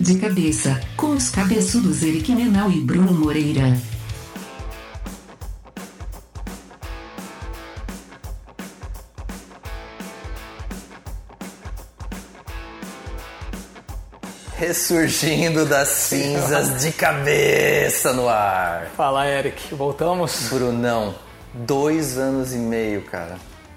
De cabeça, com os cabeçudos Eric Menal e Bruno Moreira. Ressurgindo das cinzas de cabeça no ar. Fala, Eric. Voltamos? Brunão, dois anos e meio, cara.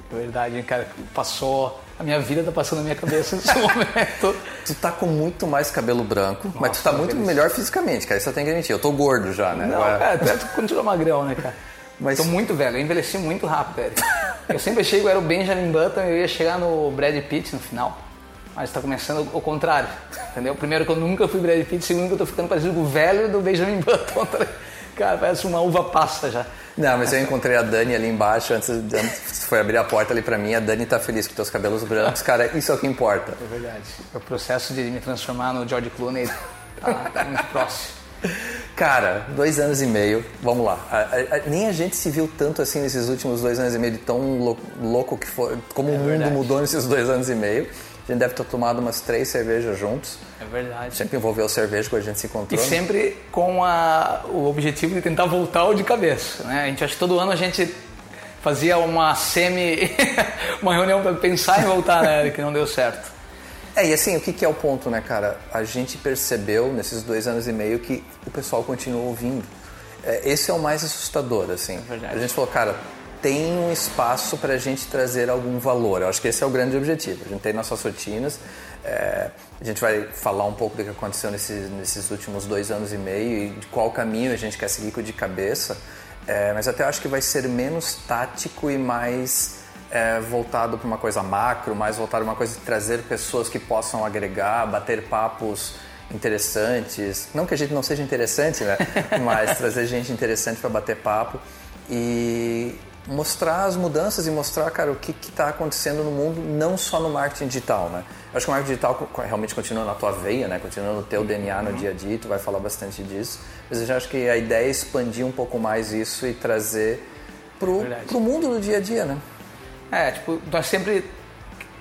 Verdade, hein, cara. Passou. A minha vida tá passando na minha cabeça nesse momento. Tu tá com muito mais cabelo branco, mas tu Nossa, tá muito beleza. melhor fisicamente, cara. Isso eu tenho que admitir. Eu tô gordo já, né? Não, Agora- cara, até tu continua magrão, né, cara? Mas- Tô muito velho, eu envelheci muito rápido, Eric. Eu sempre achei que eu era o Benjamin Button e eu ia chegar no Brad Pitt no final. Mas tá começando o contrário, entendeu? Primeiro que eu nunca fui Brad Pitt, segundo que eu tô ficando parecido com o velho do Benjamin Button. tá? Cara, parece uma uva passa já. Não, mas eu encontrei a Dani ali embaixo, antes, antes foi abrir a porta ali pra mim. A Dani tá feliz com teus cabelos brancos, cara. Isso é o que importa. É verdade. O processo de me transformar no George Clooney tá, tá muito próximo. Cara, dois anos e meio, vamos lá. A- a- a- nem a gente se viu tanto assim nesses últimos dois anos e meio de tão lou- louco que foi, como o mundo verdade. mudou nesses dois anos e meio. A gente deve ter tomado umas três cervejas juntos. É verdade. Sempre envolveu cerveja quando a gente se E encontrou. né? sempre com a- o objetivo de tentar voltar o de cabeça. Né? A gente acha que todo ano a gente fazia uma semi. uma reunião para pensar em voltar, né? Que não deu certo. É, e assim, o que, que é o ponto, né, cara? A gente percebeu nesses dois anos e meio que o pessoal continua ouvindo. É, esse é o mais assustador, assim. verdade. A gente falou, cara, tem um espaço pra gente trazer algum valor. Eu acho que esse é o grande objetivo. A gente tem nossas rotinas. é, a gente vai falar um pouco do que aconteceu nesses, nesses últimos dois anos e meio e de qual caminho a gente quer seguir com de cabeça. É, mas até eu acho que vai ser menos tático e mais é, voltado para uma coisa macro, mais voltado para uma coisa de trazer pessoas que possam agregar, bater papos interessantes. Não que a gente não seja interessante, né? Mas trazer gente interessante para bater papo e mostrar as mudanças e mostrar, cara, o que está acontecendo no mundo, não só no marketing digital, né? Eu acho que o marketing digital realmente continua na tua veia, né? Continua no teu DNA no dia a dia, tu vai falar bastante disso. Mas eu já acho que a ideia é expandir um pouco mais isso e trazer pro, Verdade. pro mundo do dia a dia, né? É, tipo, nós sempre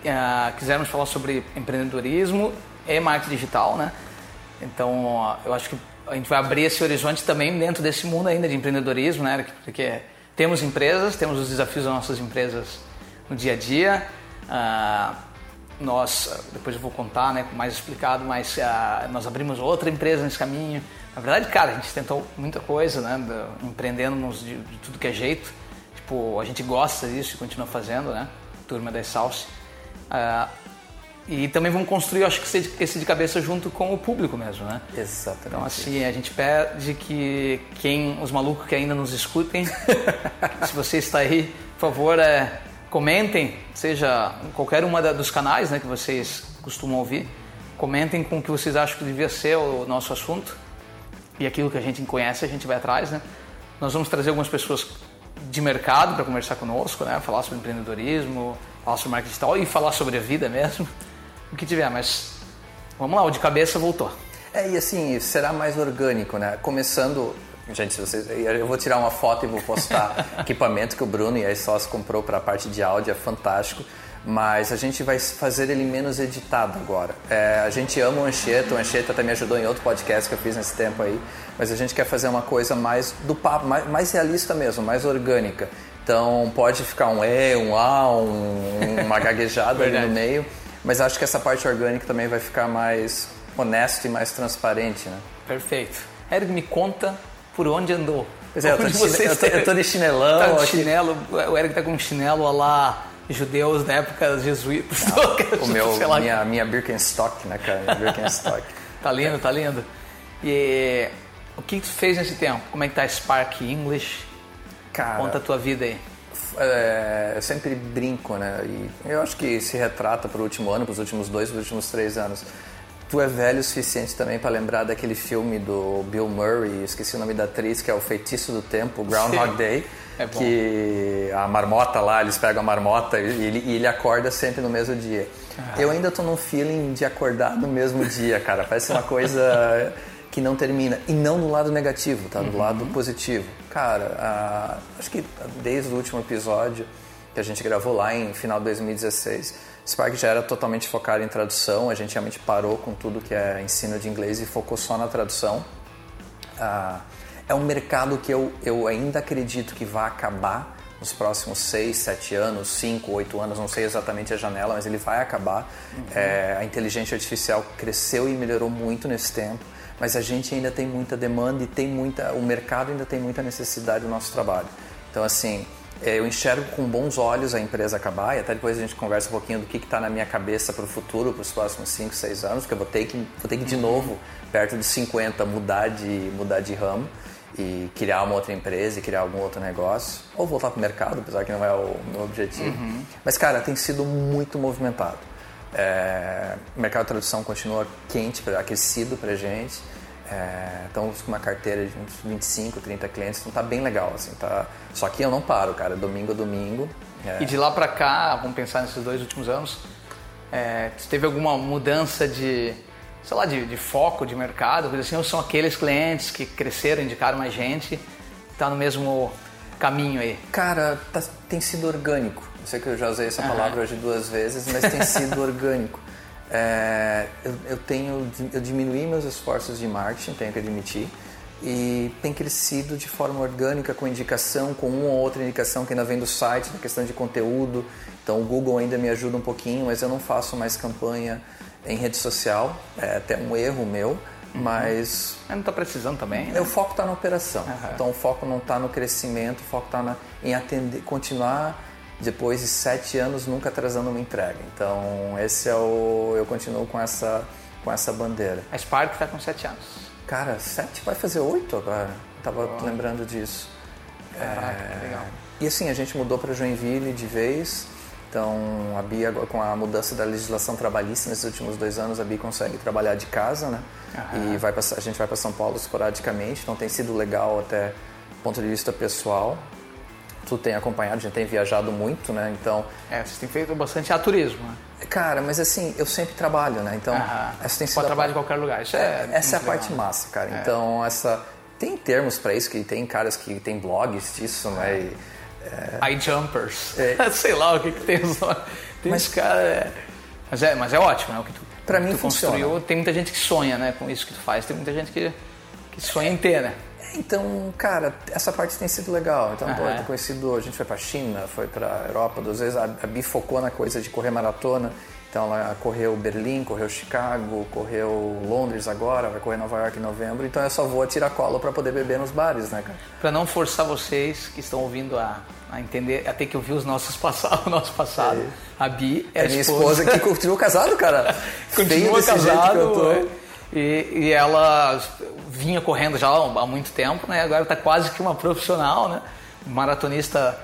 ah, quisemos falar sobre empreendedorismo e marketing digital, né? Então, ó, eu acho que a gente vai abrir esse horizonte também dentro desse mundo ainda de empreendedorismo, né? Porque temos empresas, temos os desafios das nossas empresas no dia a dia. Ah, nós, depois eu vou contar, né, mais explicado, mas ah, nós abrimos outra empresa nesse caminho. Na verdade, cara, a gente tentou muita coisa, né, do- empreendendo de, de tudo que é jeito. Tipo, a gente gosta disso e continua fazendo, né? Turma da Salse. E também vamos construir, acho que esse- de cabeça junto com o público mesmo, né? Exatamente. Então, assim, a gente pede que quem, os malucos que ainda nos escutem, se você está aí, por favor, é, comentem, seja em qualquer uma da- dos canais né, que vocês costumam ouvir, comentem com o que vocês acham que devia ser o nosso assunto e aquilo que a gente conhece a gente vai atrás, né? Nós vamos trazer algumas pessoas de mercado para conversar conosco, né? Falar sobre empreendedorismo, falar sobre marketing digital e falar sobre a vida mesmo, o que tiver, mas vamos lá, o de cabeça voltou. É, e assim, será mais orgânico, né? Começando. Gente, se vocês, eu vou tirar uma foto e vou postar equipamento que o Bruno e a Sócio comprou para a parte de áudio, é fantástico. Mas a gente vai fazer ele menos editado agora. É, a gente ama o Anchieta, o Anchieta até me ajudou em outro podcast que eu fiz nesse tempo aí. Mas a gente quer fazer uma coisa mais do papo, mais, mais realista mesmo, mais orgânica. Então pode ficar um E, um A, um, uma gaguejada ali no meio. Mas acho que essa parte orgânica também vai ficar mais honesto e mais transparente, né? Perfeito. Eric, me conta por onde andou. Pois é, eu tô de chine- você eu tô- eu tô de chinelão Tá de chinelo, o Eric tá com um chinelo lá judeus da época jesuítas. O meu, Sei lá. minha, minha Birkenstock, né, cara? Minha Birkenstock. Tá lindo, tá lindo. E o que que tu fez nesse tempo? Como é que tá Spark English? Cara, Conta a tua vida aí. É, eu sempre brinco, né? E eu acho que se retrata pro último ano, pros últimos dois, pros últimos três anos. Tu é velho o suficiente também para lembrar daquele filme do Bill Murray, esqueci o nome da atriz, que é o Feitiço do Tempo, Groundhog Sim. Day. É. Que a marmota lá, eles pegam a marmota e ele, e ele acorda sempre no mesmo dia. Eu ainda tô num feeling de acordar no mesmo dia, cara. Parece uma coisa que não termina. E não do lado negativo, tá? Do lado positivo. Cara, ah, acho que desde o último episódio que a gente gravou lá em final de 2016, Spark já era totalmente focado em tradução, a gente realmente parou com tudo que é ensino de inglês e focou só na tradução. Ah, é um mercado que eu, eu ainda acredito que vai acabar nos próximos 6, 7 anos, 5, 8 anos, não sei exatamente a janela, mas ele vai acabar. Uhum. É, a inteligência artificial cresceu e melhorou muito nesse tempo, mas a gente ainda tem muita demanda e tem muita, o mercado ainda tem muita necessidade do nosso trabalho. Então, assim, é, eu enxergo com bons olhos a empresa acabar e até depois a gente conversa um pouquinho do que está na minha cabeça para o futuro, para os próximos 5, 6 anos, que eu vou ter que, vou ter que de novo, perto dos 50, mudar de, mudar de ramo e criar uma outra empresa e criar algum outro negócio, ou voltar para o mercado, apesar que não é o meu objetivo. Uhum. Mas, cara, tem sido muito movimentado. É, o mercado de tradução continua quente, aquecido para gente. É, estamos com uma carteira de uns 25, 30 clientes, então tá bem legal, assim, tá... Só que eu não paro, cara, domingo a domingo. É... E de lá para cá, vamos pensar nesses dois últimos anos, é, teve alguma mudança de, sei lá, de, de foco de mercado? Porque assim, ou são aqueles clientes que cresceram, indicaram mais gente, tá no mesmo caminho aí? Cara, tá, tem sido orgânico. Eu sei que eu já usei essa palavra uhum. hoje duas vezes, mas tem sido orgânico. É, eu, eu, tenho, eu diminuí meus esforços de marketing, tenho que admitir, e tem crescido de forma orgânica com indicação, com uma ou outra indicação que ainda vem do site, na questão de conteúdo. Então o Google ainda me ajuda um pouquinho, mas eu não faço mais campanha em rede social, é até um erro meu, uhum. mas... Mas não está precisando também, né? O foco está na operação, uhum. então o foco não está no crescimento, o foco está em atender, continuar depois de sete anos nunca atrasando uma entrega. Então esse é o eu continuo com essa com essa bandeira. A Spark está com sete anos. Cara, sete vai fazer oito agora. Tava oh. lembrando disso. Caraca, é... legal. E assim a gente mudou para Joinville de vez. Então a Bia com a mudança da legislação trabalhista nesses últimos dois anos a Bia consegue trabalhar de casa, né? Uhum. E vai passar, a gente vai para São Paulo esporadicamente. Então tem sido legal até do ponto de vista pessoal tu tem acompanhado, gente tem viajado muito, né? Então. É, vocês têm feito bastante turismo, né? Cara, mas assim, eu sempre trabalho, né? Então, essa tem sido Pode trabalhar em qualquer lugar. Isso é, é essa é a legal. parte massa, cara. É. Então, essa tem termos para isso que tem caras que tem blogs disso, né? E, é... iJumpers. É... Sei lá o que, que tem os Tem mas, cara, é... mas é, mas é ótimo, né? O que tu, pra mim tu funciona. construiu. Tem muita gente que sonha, né, com isso que tu faz. Tem muita gente que, que sonha em ter, né? Então, cara, essa parte tem sido legal. Então, uhum. pô, eu conhecido, a gente foi pra China, foi pra Europa duas vezes, a, a Bi focou na coisa de correr maratona. Então ela correu Berlim, correu Chicago, correu Londres agora, vai correr Nova York em novembro. Então eu só vou a tiracolo para poder beber nos bares, né, cara? Para não forçar vocês que estão ouvindo a, a entender, a ter que ouvir os nossos passados, o nosso passado. É. A Bi é, é minha esposa. esposa que continua casado, cara. continua casado. É. E, e ela vinha correndo já há muito tempo, né? Agora está quase que uma profissional, né? Maratonista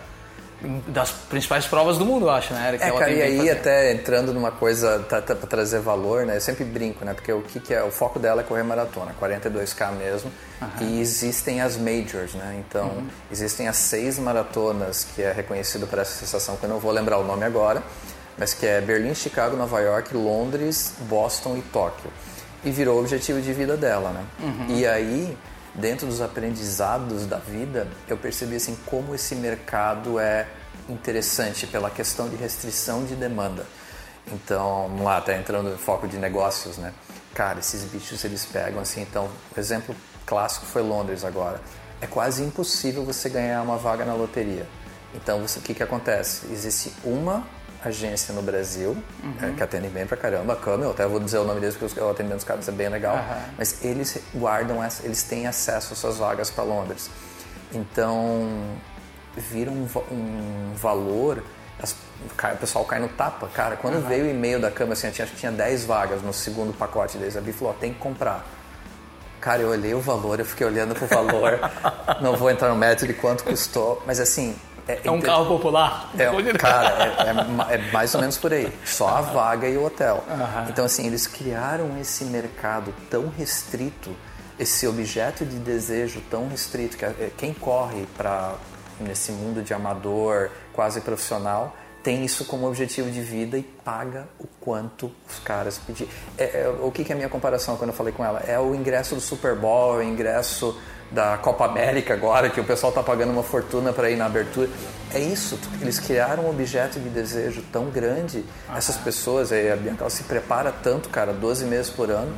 das principais provas do mundo, eu acho, né? Que é, cara, e aí até entrando numa coisa tá, tá, para trazer valor, né? Eu sempre brinco, né? Porque o que, que é o foco dela é correr maratona, 42k mesmo. Uhum. E existem as majors, né? Então uhum. existem as seis maratonas que é reconhecido por essa associação, que eu não vou lembrar o nome agora, mas que é Berlim, Chicago, Nova York, Londres, Boston e Tóquio e virou o objetivo de vida dela, né? Uhum. E aí, dentro dos aprendizados da vida, eu percebi assim como esse mercado é interessante pela questão de restrição de demanda. Então, vamos lá, tá entrando no foco de negócios, né? Cara, esses bichos eles pegam assim, então, o exemplo clássico foi Londres agora. É quase impossível você ganhar uma vaga na loteria. Então, o que que acontece? Existe uma agência no Brasil, uhum. é, que atendem bem pra caramba, a Camel, até vou dizer o nome deles porque o atendimento dos caras é bem legal, uhum. mas eles guardam, essa, eles têm acesso às suas vagas para Londres. Então, vira um, um valor, as, o pessoal cai no tapa. Cara, quando uhum. veio o e-mail da Camel, assim, acho que tinha 10 vagas no segundo pacote deles, a Bi falou, tem que comprar. Cara, eu olhei o valor, eu fiquei olhando pro valor, não vou entrar no método de quanto custou, mas assim, é, é um carro popular? É, cara, é, é, é, mais ou menos por aí. Só a vaga e o hotel. Uhum. Então, assim, eles criaram esse mercado tão restrito, esse objeto de desejo tão restrito, que é, quem corre para nesse mundo de amador, quase profissional, tem isso como objetivo de vida e paga o quanto os caras pedirem. É, é, o que, que é a minha comparação quando eu falei com ela? É o ingresso do Super Bowl, é o ingresso da Copa América agora, que o pessoal está pagando uma fortuna para ir na abertura. É isso, eles criaram um objeto de desejo tão grande, essas pessoas, a Bianca se prepara tanto, cara, 12 meses por ano,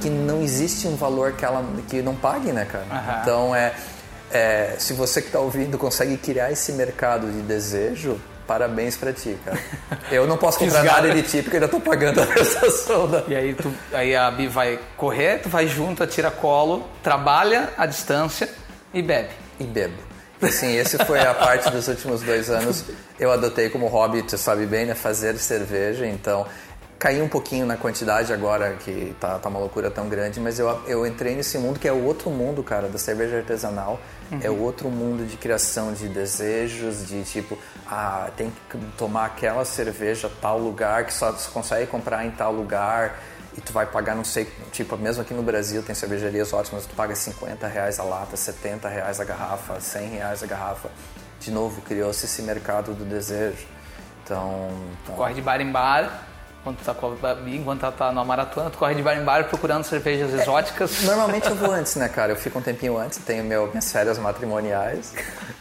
que não existe um valor que ela que não pague, né, cara? Então é, é, se você que está ouvindo consegue criar esse mercado de desejo, parabéns para ti, cara. Eu não posso comprar nada de ti porque ainda estou pagando a prestação da... E aí, tu, aí a Bi vai correr, tu vai junto, tira colo, trabalha à distância e bebe. e bebo. Assim, esse foi a parte dos últimos dois anos. Eu adotei como hobby, tu sabe bem, né? Fazer cerveja. Então, caí um pouquinho na quantidade agora, que tá, tá uma loucura tão grande, mas eu, eu entrei nesse mundo que é o outro mundo, cara, da cerveja artesanal. É o outro mundo de criação de desejos, de tipo, ah, tem que tomar aquela cerveja tal lugar que só se consegue comprar em tal lugar e tu vai pagar, não sei, tipo, mesmo aqui no Brasil tem cervejarias ótimas, tu paga 50 reais a lata, 70 reais a garrafa, 100 reais a garrafa. De novo, criou-se esse mercado do desejo. Então, então Corre de bar em bar, enquanto tu tá com a enquanto ela tá numa maratona, tu corre de bar em bar procurando cervejas exóticas. Normalmente eu vou antes, né, cara? Eu fico um tempinho antes, tenho meu, minhas férias matrimoniais.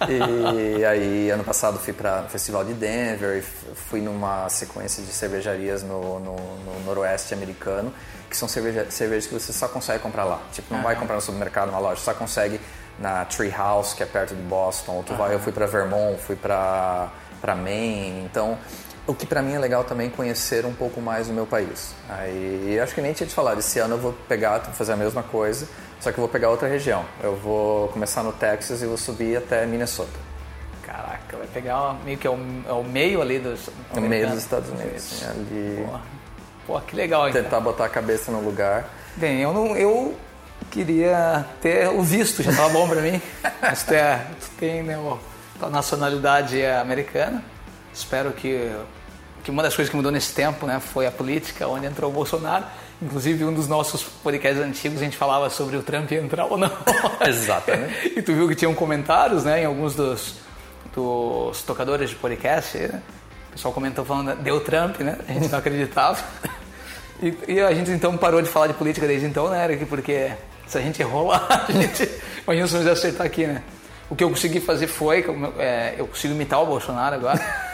E aí, ano passado, fui para o Festival de Denver, e fui numa sequência de cervejarias no, no, no noroeste americano, que são cerveja, cervejas que você só consegue comprar lá. Tipo, não vai comprar no supermercado, numa loja, só consegue na Tree House, que é perto de Boston. Ou tu vai, eu fui para Vermont, fui para para Maine. Então, o que para mim é legal também conhecer um pouco mais do meu país. Aí, acho que nem tinha te falado, esse ano eu vou pegar, vou fazer a mesma coisa, só que eu vou pegar outra região. Eu vou começar no Texas e vou subir até Minnesota, Caraca, vai pegar uma- meio que é o, é o meio ali dos. no meio americanos. dos Estados Unidos. assim, ali, Porra. Pô, que legal, então. tentar botar a cabeça no lugar. Bem, eu não. Eu queria ter o visto, já tava bom pra mim. Mas tu, é, tu tem né, o- tua nacionalidade é americana. Espero que, que uma das coisas que mudou nesse tempo né, foi a política, onde entrou o Bolsonaro. Inclusive, um dos nossos podcasts antigos a gente falava sobre o Trump entrar ou não. Exatamente. e tu viu que tinham comentários né, em alguns dos, dos tocadores de podcast. Né? O pessoal comentou falando, deu Trump, né? A gente não acreditava. E, e a gente então parou de falar de política desde então, né, Eric? Porque se a gente errou lá, a gente. Imagina se ia acertar aqui, né? O que eu consegui fazer foi, é, eu consigo imitar o Bolsonaro agora.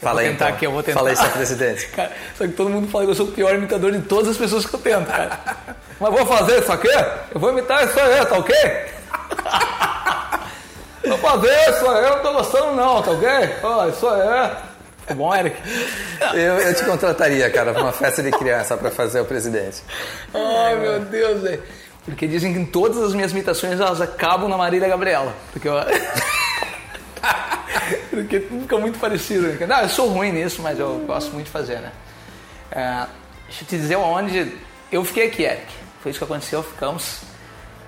Fala aí, tentar então. aqui, eu vou tentar. Fala aí, seu presidente. Cara, só que todo mundo fala que eu sou o pior imitador de todas as pessoas que eu tento, cara. Mas vou fazer isso aqui? Eu vou imitar isso aí, tá ok? Vou fazer isso aí, eu não tô gostando não, tá ok? Ó, isso aí. Tá bom, Eric? Eu, eu te contrataria, cara, pra uma festa de criança pra fazer o presidente. Ai, meu Deus, velho. Porque dizem que em todas as minhas imitações elas acabam na Marília Gabriela. Porque eu... Porque fica muito parecido. né? Não, eu sou ruim nisso, mas eu gosto muito de fazer, né? É, deixa eu te dizer onde eu fiquei aqui, Eric. Foi isso que aconteceu, ficamos.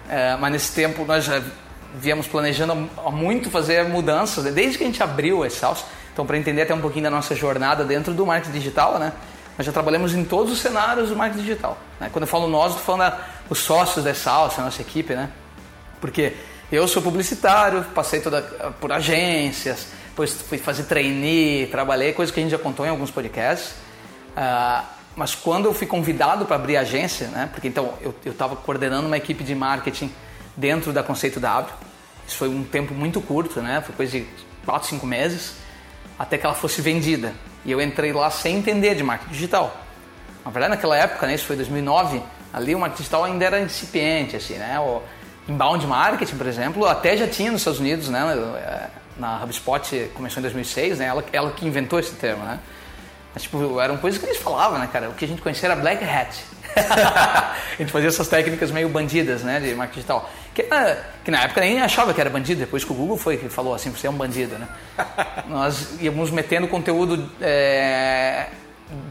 É, mas nesse tempo nós já viemos planejando muito fazer mudanças, né? desde que a gente abriu a Exhaust. Então, para entender até um pouquinho da nossa jornada dentro do marketing digital, né? Nós já trabalhamos em todos os cenários do marketing digital. Né? Quando eu falo nós, estou falando os sócios da Exhaust, a nossa equipe, né? Porque eu sou publicitário, passei toda por agências, depois fui fazer trainee, trabalhei, coisa que a gente já contou em alguns podcasts. Ah, mas quando eu fui convidado para abrir agência, né? Porque então eu estava coordenando uma equipe de marketing dentro da Conceito W. Isso foi um tempo muito curto, né? Foi coisa de 4, 5 meses, até que ela fosse vendida. E eu entrei lá sem entender de marketing digital. Na verdade, naquela época, né, isso foi 2009, ali o marketing digital ainda era incipiente, assim, né? O inbound marketing, por exemplo, até já tinha nos Estados Unidos, né? Na HubSpot começou em 2006, né? Ela, ela que inventou esse termo, né? Mas, tipo, eram coisas que eles falavam, né, cara? O que a gente conhecia era black hat. a gente fazia essas técnicas meio bandidas, né, de marketing digital. Que, ah, que na época nem achava que era bandido, depois que o Google foi que falou assim, você é um bandido, né? Nós íamos metendo conteúdo é,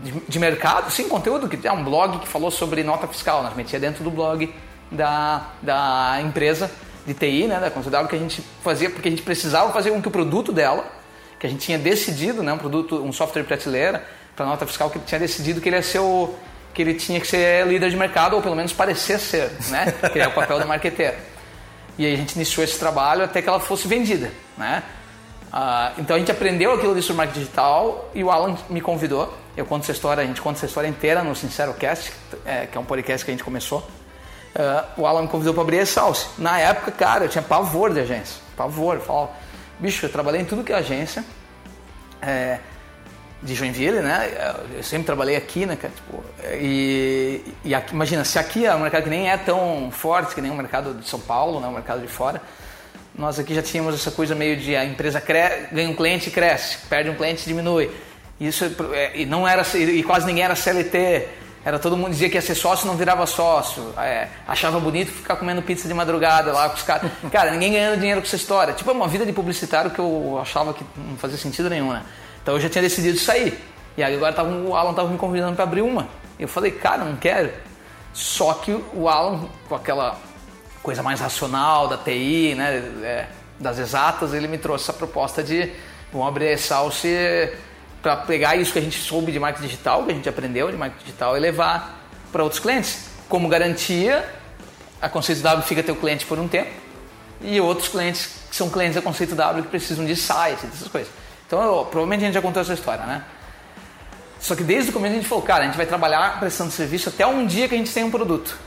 de, de mercado, sim, conteúdo que é um blog que falou sobre nota fiscal, nós metia dentro do blog da, da empresa de TI, né, da Consultável, que a gente fazia porque a gente precisava fazer com que o produto dela, que a gente tinha decidido, né, um produto, um software prateleira para nota fiscal que tinha decidido que ele ia ser o que ele tinha que ser líder de mercado ou pelo menos parecer ser, né, que é o papel do marqueteiro. E aí a gente iniciou esse trabalho até que ela fosse vendida, né? Ah, então a gente aprendeu aquilo de sobre marketing digital e o Alan me convidou. Eu conto essa história, a gente conta essa história inteira no Sincero Cast, é, que é um podcast que a gente começou. Uh, o Alan me convidou para abrir a Salsa. Na época, cara, eu tinha pavor de agência. Pavor. Eu falava, bicho, eu trabalhei em tudo que é agência. É, de Joinville, né? Eu sempre trabalhei aqui, né, cara? Tipo, e, e aqui, imagina, se aqui é um mercado que nem é tão forte que nem o mercado de São Paulo, né? O mercado de fora. Nós aqui já tínhamos essa coisa meio de a empresa ganha um cliente e cresce, perde um cliente diminui. Isso é, e não era e quase ninguém era CLT. Era todo mundo dizia que ia ser sócio não virava sócio. É, achava bonito ficar comendo pizza de madrugada lá com os caras. Cara, ninguém ganhando dinheiro com essa história. Tipo, é uma vida de publicitário que eu achava que não fazia sentido nenhum, né? Então eu já tinha decidido sair. E aí agora tava, o Alan estava me convidando para abrir uma. Eu falei, cara, não quero. Só que o Alan, com aquela coisa mais racional da TI, né, é, das exatas, ele me trouxe essa proposta de vamos abrir a Salse para pegar isso que a gente soube de marketing digital, que a gente aprendeu de marketing digital e levar para outros clientes. Como garantia, a Conceito W fica teu cliente por um tempo e outros clientes que são clientes da Conceito W que precisam de sites, essas coisas. Então, eu, provavelmente a gente já contou essa história, né? Só que desde o começo a gente falou, cara, a gente vai trabalhar prestando serviço até um dia que a gente tem um produto.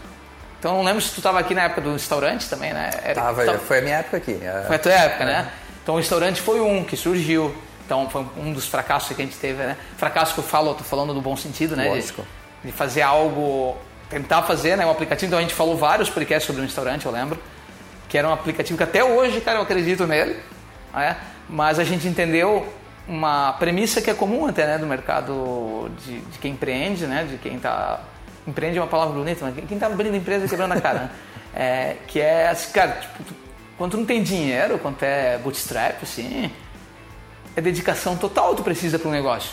Então, não lembro se tu estava aqui na época do restaurante também, né? Era, tava, tava, foi a minha época aqui. É. Foi a tua época, é. né? Então, o restaurante foi um que surgiu. Então, foi um dos fracassos que a gente teve, né? Fracasso que eu falo, eu tô falando no bom sentido, né? Lógico. De, de fazer algo, tentar fazer, né? Um aplicativo. Então, a gente falou vários podcasts sobre o restaurante, eu lembro. Que era um aplicativo que até hoje, cara, eu acredito nele. Né? Mas a gente entendeu uma premissa que é comum até né, do mercado de, de quem empreende, né? De quem está empreende é uma palavra bonita, mas quem está abrindo empresa quebrando a cara, né? é, que é cara, tipo, quando tu não tem dinheiro, quando é bootstrap, assim, é dedicação total tu precisa para um negócio,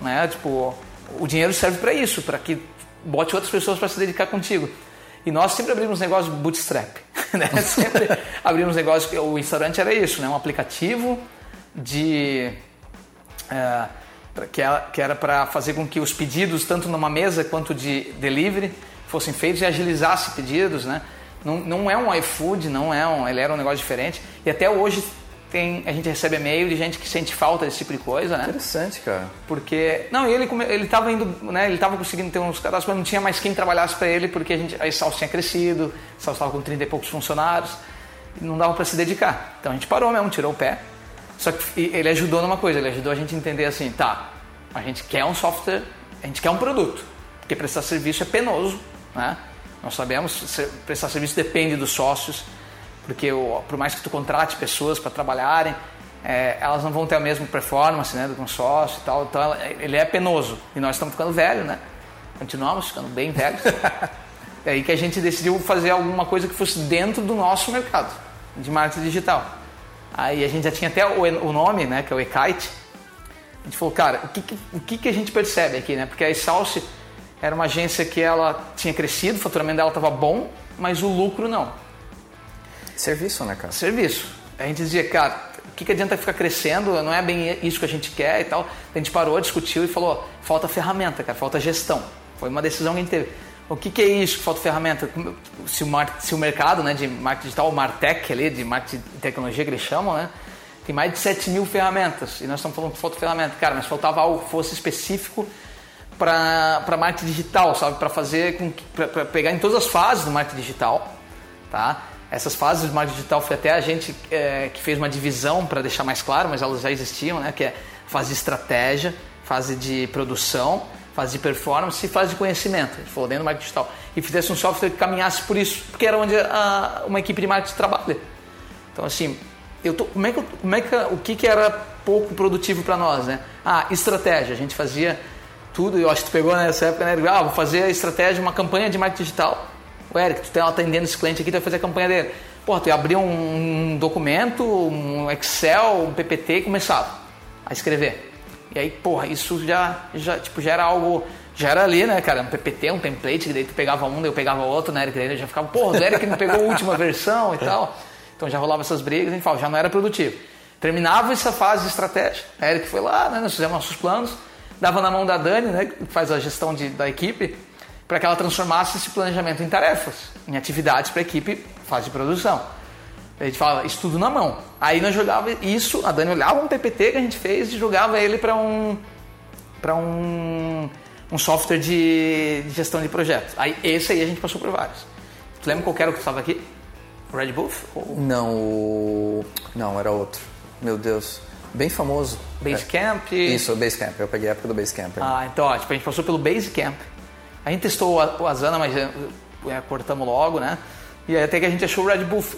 né? Tipo, o dinheiro serve para isso, para que bote outras pessoas para se dedicar contigo. E nós sempre abrimos negócios bootstrap, né? Sempre abrimos negócios, o restaurante era isso, né? Um aplicativo de é, que, era, para fazer com que os pedidos, tanto numa mesa quanto de delivery, fossem feitos e agilizasse pedidos, né? Não, não é um iFood, não é um, ele era um negócio diferente. E até hoje tem, a gente recebe e-mail de gente que sente falta desse tipo de coisa, né? Interessante, cara. Porque não, ele ele estava indo, né? Ele estava conseguindo ter uns cadastros, mas não tinha mais quem trabalhasse para ele porque a gente a Salsa tinha crescido, a Salsa estava com 30 e poucos funcionários, e não dava para se dedicar. Então a gente parou mesmo, tirou o pé. Só que ele ajudou numa coisa, ele ajudou a gente a entender assim, tá, a gente quer um software, a gente quer um produto, porque prestar serviço é penoso, né? Nós sabemos, prestar serviço depende dos sócios, porque por mais que tu contrate pessoas para trabalharem, é, elas não vão ter a mesma performance né, do sócio e tal, então ele é penoso. E nós estamos ficando velhos, né? Continuamos ficando bem velhos. é aí que a gente decidiu fazer alguma coisa que fosse dentro do nosso mercado de marketing digital. Aí a gente já tinha até o, o nome, né, que é o Ekite. A gente falou, cara, o que, que, o que, que a gente percebe aqui, né? Porque a Salsi era uma agência que ela tinha crescido, o faturamento dela estava bom, mas o lucro não. Serviço, né, cara? Serviço. A gente dizia, cara, o que, que adianta ficar crescendo? Não é bem isso que a gente quer e tal. A gente parou, discutiu e falou, falta ferramenta, cara, falta gestão. Foi uma decisão que a gente teve. O que, que é isso falta ferramenta? Se o, se o mercado né, de marketing digital, o Martech ali, de marketing de tecnologia que eles chamam, né? Tem mais de 7 mil ferramentas. E nós estamos falando que falta ferramenta. Cara, mas faltava algo que fosse específico para marketing digital, sabe? Para fazer com para pegar em todas as fases do marketing digital, tá? Essas fases do marketing digital foi até a gente é, que fez uma divisão para deixar mais claro, mas elas já existiam, né? Que é fase de estratégia, fase de produção fase de performance e fase de conhecimento. A gente falou dentro do marketing digital. E fizesse um software que caminhasse por isso, porque era onde a, uma equipe de marketing trabalha. Então, assim, eu tô, como é que, como é que, o que, que era pouco produtivo para nós, né? Ah, estratégia. A gente fazia tudo, eu acho que tu pegou nessa época, né? Ah, vou fazer a estratégia, uma campanha de marketing digital. O Eric, tu tá atendendo esse cliente aqui, tu vai fazer a campanha dele. Pô, tu ia abrir um, um documento, um Excel, um PPT e começava a escrever. E aí, porra, isso já, já, tipo, já era algo. Já era ali, né, cara? Um PPT, um template, que daí tu pegava um, daí eu pegava outro, né? Eric daí já ficava, porra, o Eric não pegou a última versão e tal. Então já rolava essas brigas, a gente já não era produtivo. Terminava essa fase de estratégia, a Eric foi lá, né, nós fizemos nossos planos, dava na mão da Dani, né, que faz a gestão de, da equipe, para que ela transformasse esse planejamento em tarefas, em atividades para a equipe fase de produção. A gente fala, estudo na mão. Aí nós jogava isso, a Dani olhava um PPT que a gente fez e jogava ele para um para um, um software de, de, gestão de projetos. Aí esse aí a gente passou por vários. Tu lembra qual era o que estava aqui? Red Buff? Ou Não, o... Não, era outro. Meu Deus. Bem famoso. Basecamp? É. Isso, Basecamp. Eu peguei a época do Basecamp. Ah, então, ó, tipo, a gente passou pelo Basecamp. A gente testou o Asana, mas é, é, cortamos logo, né? E aí até que a gente achou o Red Buff.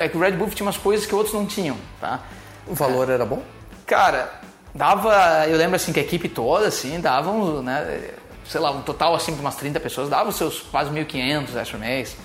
É que o Red Buff tinha umas coisas que outros não tinham, tá? O valor era bom? Cara, dava, eu lembro assim que a equipe toda, assim, dava, um, né, sei lá, um total assim para umas 30 pessoas, dava os seus quase 1.500 reais por mês.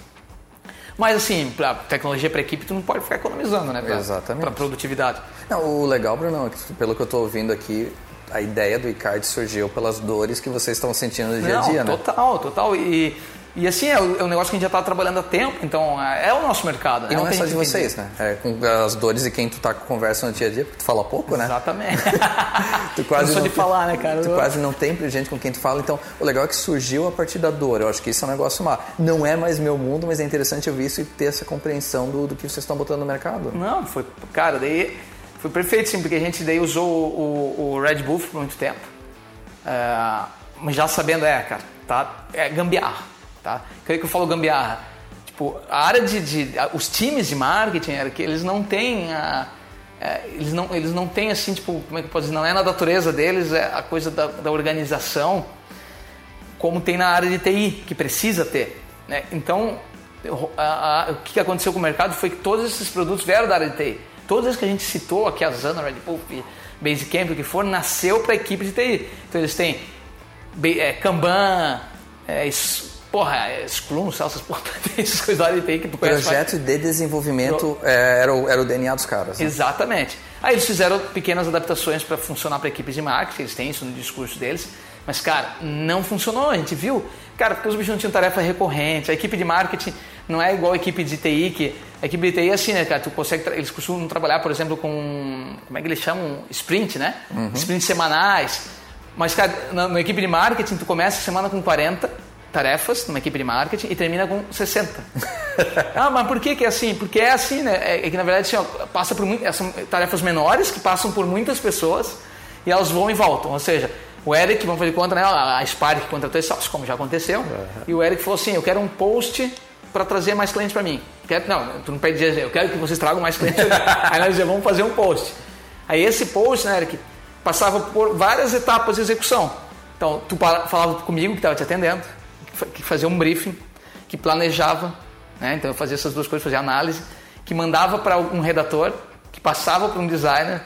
Mas assim, pra tecnologia para equipe, tu não pode ficar economizando, né? Pra, Exatamente. Pra produtividade. Não, o legal, Bruno, é que pelo que eu tô ouvindo aqui, a ideia do iCard surgiu pelas dores que vocês estão sentindo no dia a Não, dia, né? total, total. E, e assim, é, o- é um negócio que a gente já está trabalhando há tempo, então é, é o nosso mercado. né? E não é tem só de vocês, né? É com as dores e quem tu tá conversa no dia a dia, porque tu fala pouco, né? Exatamente. Tu quase eu não sou de falar, né, cara? Tu Eu- quase não tem gente com quem tu fala, então o legal é que surgiu a partir da dor. Eu acho que isso é um negócio má. Não é mais meu mundo, mas é interessante ouvir isso e ter essa compreensão do, do que vocês estão botando no mercado. Não, foi, cara, daí foi perfeito sim, porque a gente daí usou o, o Red Bull por muito tempo. É, mas já sabendo, é, cara, tá? É gambiarra, tá? Que que eu falo gambiarra? Tipo, a área de, de- os times de marketing, que eles não têm a, é, eles não eles não têm assim, tipo, como é que eu posso dizer, não é na natureza deles, é a coisa da, da organização como tem na área de TI, que precisa ter. Né? Então, a- a- o que aconteceu com o mercado foi que todos esses produtos vieram da área de TI. Todos os que a gente citou aqui, a Zana, Red Bull, Basecamp, o que for, nasceu para a equipe de TI. Então, eles têm é, Kanban, é, porra, é, Scrum, essas, porra, essas coisas área de TI que tu conhece. Projeto de desenvolvimento é, era, o, era o DNA dos caras. né? Exatamente. Aí eles fizeram pequenas adaptações para funcionar para equipes de marketing, eles têm isso no discurso deles. Mas, cara, não funcionou, a gente viu. Cara, porque os bichos não tinham tarefa recorrente, a equipe de marketing não é igual a equipe de TI, que a equipe de TI é assim, né, cara? Tu consegue, eles costumam trabalhar, por exemplo, com, como é que eles chamam? Sprint, né? Sprints semanais. Mas, cara, na, na equipe de marketing, tu começa a semana com 40 tarefas numa equipe de marketing e termina com 60. ah, mas por que, que é assim? Porque é assim, né? É, é que na verdade assim, ó, passa por muito, são tarefas menores que passam por muitas pessoas e elas vão e voltam. Ou seja, o Eric, vamos fazer conta, né? A Spark contratou esse sócio, como já aconteceu, e o Eric falou assim: Eu quero um post para trazer mais clientes para mim. Quero, não, tu não pede dizer, eu quero que vocês tragam mais clientes. Aí nós dizemos, vamos fazer um post. Aí esse post, né, Eric, passava por várias etapas de execução. Então, tu falava comigo que estava te atendendo, que fa- que fazia um briefing, que planejava, né? Então eu fazia essas duas coisas, fazia análise, que mandava para um redator, que passava para um designer,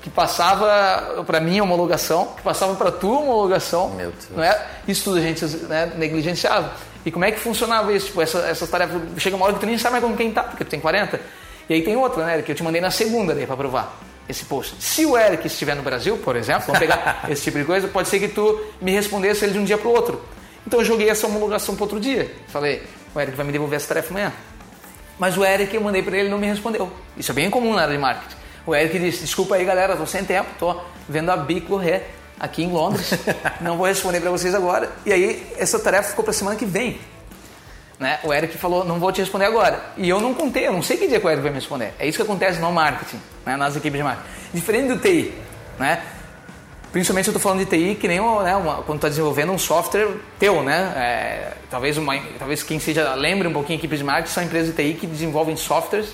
que passava para mim a homologação, que passava para tua homologação. Meu Deus. Não é? Isso tudo a gente né, negligenciava. E como é que funcionava isso? Tipo, essa, essas tarefas, chega uma hora que tu nem sabe mais com quem tá, porque tu tem 40. E aí tem outra, né, que eu te mandei na segunda daí para provar esse post. Se o Eric estiver no Brasil, por exemplo, vamos pegar esse tipo de coisa, pode ser que tu me respondesse ele de um dia para o outro. Então eu joguei essa homologação para outro dia. Falei, o Eric vai me devolver essa tarefa amanhã. Mas o Eric, eu mandei para ele, não me respondeu. Isso é bem comum na área de marketing. O Eric disse, desculpa aí galera, tô sem tempo, tô vendo a Bi correr aqui em Londres, não vou responder para vocês agora. E aí essa tarefa ficou para semana que vem. Né? O Eric falou, não vou te responder agora. E eu não contei, eu não sei que dia que o Eric vai me responder. É isso que acontece no marketing, né? nas equipes de marketing. Diferente do TI, né? Principalmente eu estou falando de TI que nem o, né, uma, quando está desenvolvendo um software teu, né? É, talvez, uma, talvez quem seja lembre um pouquinho equipes de marketing são empresas de TI que desenvolvem softwares